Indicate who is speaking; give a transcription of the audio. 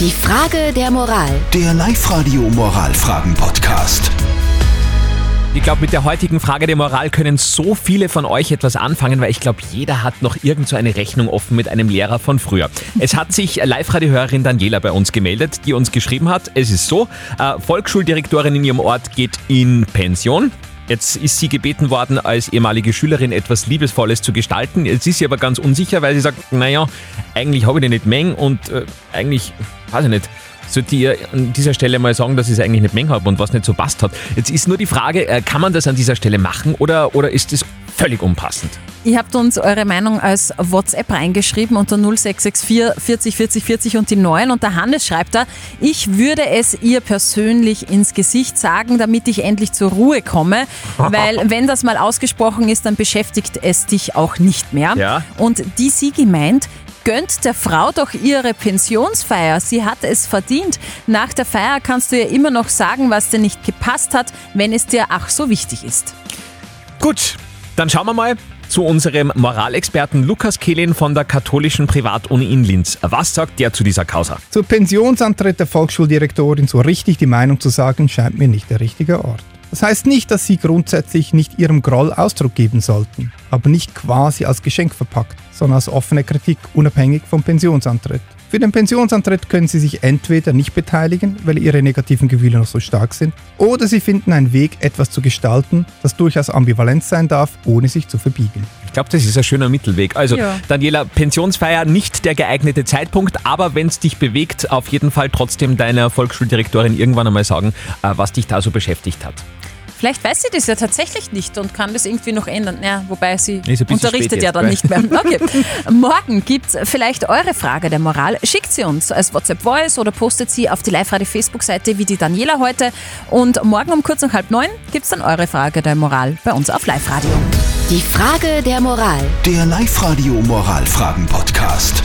Speaker 1: Die Frage der Moral.
Speaker 2: Der Live-Radio Moralfragen-Podcast.
Speaker 3: Ich glaube, mit der heutigen Frage der Moral können so viele von euch etwas anfangen, weil ich glaube, jeder hat noch irgend so eine Rechnung offen mit einem Lehrer von früher. Es hat sich Live-Radio-Hörerin Daniela bei uns gemeldet, die uns geschrieben hat, es ist so, äh, Volksschuldirektorin in ihrem Ort geht in Pension. Jetzt ist sie gebeten worden, als ehemalige Schülerin etwas Liebesvolles zu gestalten. Jetzt ist sie aber ganz unsicher, weil sie sagt, naja, eigentlich habe ich den nicht Meng und äh, eigentlich, weiß ich nicht, sollte ihr an dieser Stelle mal sagen, dass ich es eigentlich nicht Meng habe und was nicht so passt hat. Jetzt ist nur die Frage, äh, kann man das an dieser Stelle machen oder, oder ist das völlig unpassend?
Speaker 4: Ihr habt uns eure Meinung als WhatsApp reingeschrieben unter 0664 40 40 40 und die 9 und der Hannes schreibt da, ich würde es ihr persönlich ins Gesicht sagen, damit ich endlich zur Ruhe komme, weil wenn das mal ausgesprochen ist, dann beschäftigt es dich auch nicht mehr.
Speaker 3: Ja.
Speaker 4: Und die Sigi meint, gönnt der Frau doch ihre Pensionsfeier. Sie hat es verdient. Nach der Feier kannst du ihr immer noch sagen, was dir nicht gepasst hat, wenn es dir ach so wichtig ist.
Speaker 3: Gut, dann schauen wir mal zu unserem Moralexperten Lukas Kehlin von der katholischen Privatuni in Linz. Was sagt der zu dieser Causa?
Speaker 5: Zur Pensionsantritt der Volksschuldirektorin so richtig die Meinung zu sagen, scheint mir nicht der richtige Ort. Das heißt nicht, dass Sie grundsätzlich nicht Ihrem Groll Ausdruck geben sollten, aber nicht quasi als Geschenk verpackt, sondern als offene Kritik, unabhängig vom Pensionsantritt. Für den Pensionsantritt können Sie sich entweder nicht beteiligen, weil Ihre negativen Gefühle noch so stark sind, oder Sie finden einen Weg, etwas zu gestalten, das durchaus ambivalent sein darf, ohne sich zu verbiegen.
Speaker 3: Ich glaube, das ist ein schöner Mittelweg. Also,
Speaker 4: Ja.
Speaker 3: Daniela, Pensionsfeier nicht der geeignete Zeitpunkt, aber wenn es dich bewegt, auf jeden Fall trotzdem deiner Volksschuldirektorin irgendwann einmal sagen, äh, was dich da so beschäftigt hat.
Speaker 4: Vielleicht weiß sie das ja tatsächlich nicht und kann das irgendwie noch ändern. Ja, wobei sie unterrichtet ja dann nicht mehr. Okay. Morgen gibt es vielleicht eure Frage der Moral. Schickt sie uns als WhatsApp-Voice oder postet sie auf die Live-Radio-Facebook-Seite wie die Daniela heute. Und morgen um kurz nach halb neun gibt es dann eure Frage der Moral bei uns auf Live-Radio.
Speaker 1: Die Frage der Moral.
Speaker 2: Der Live-Radio Moralfragen-Podcast.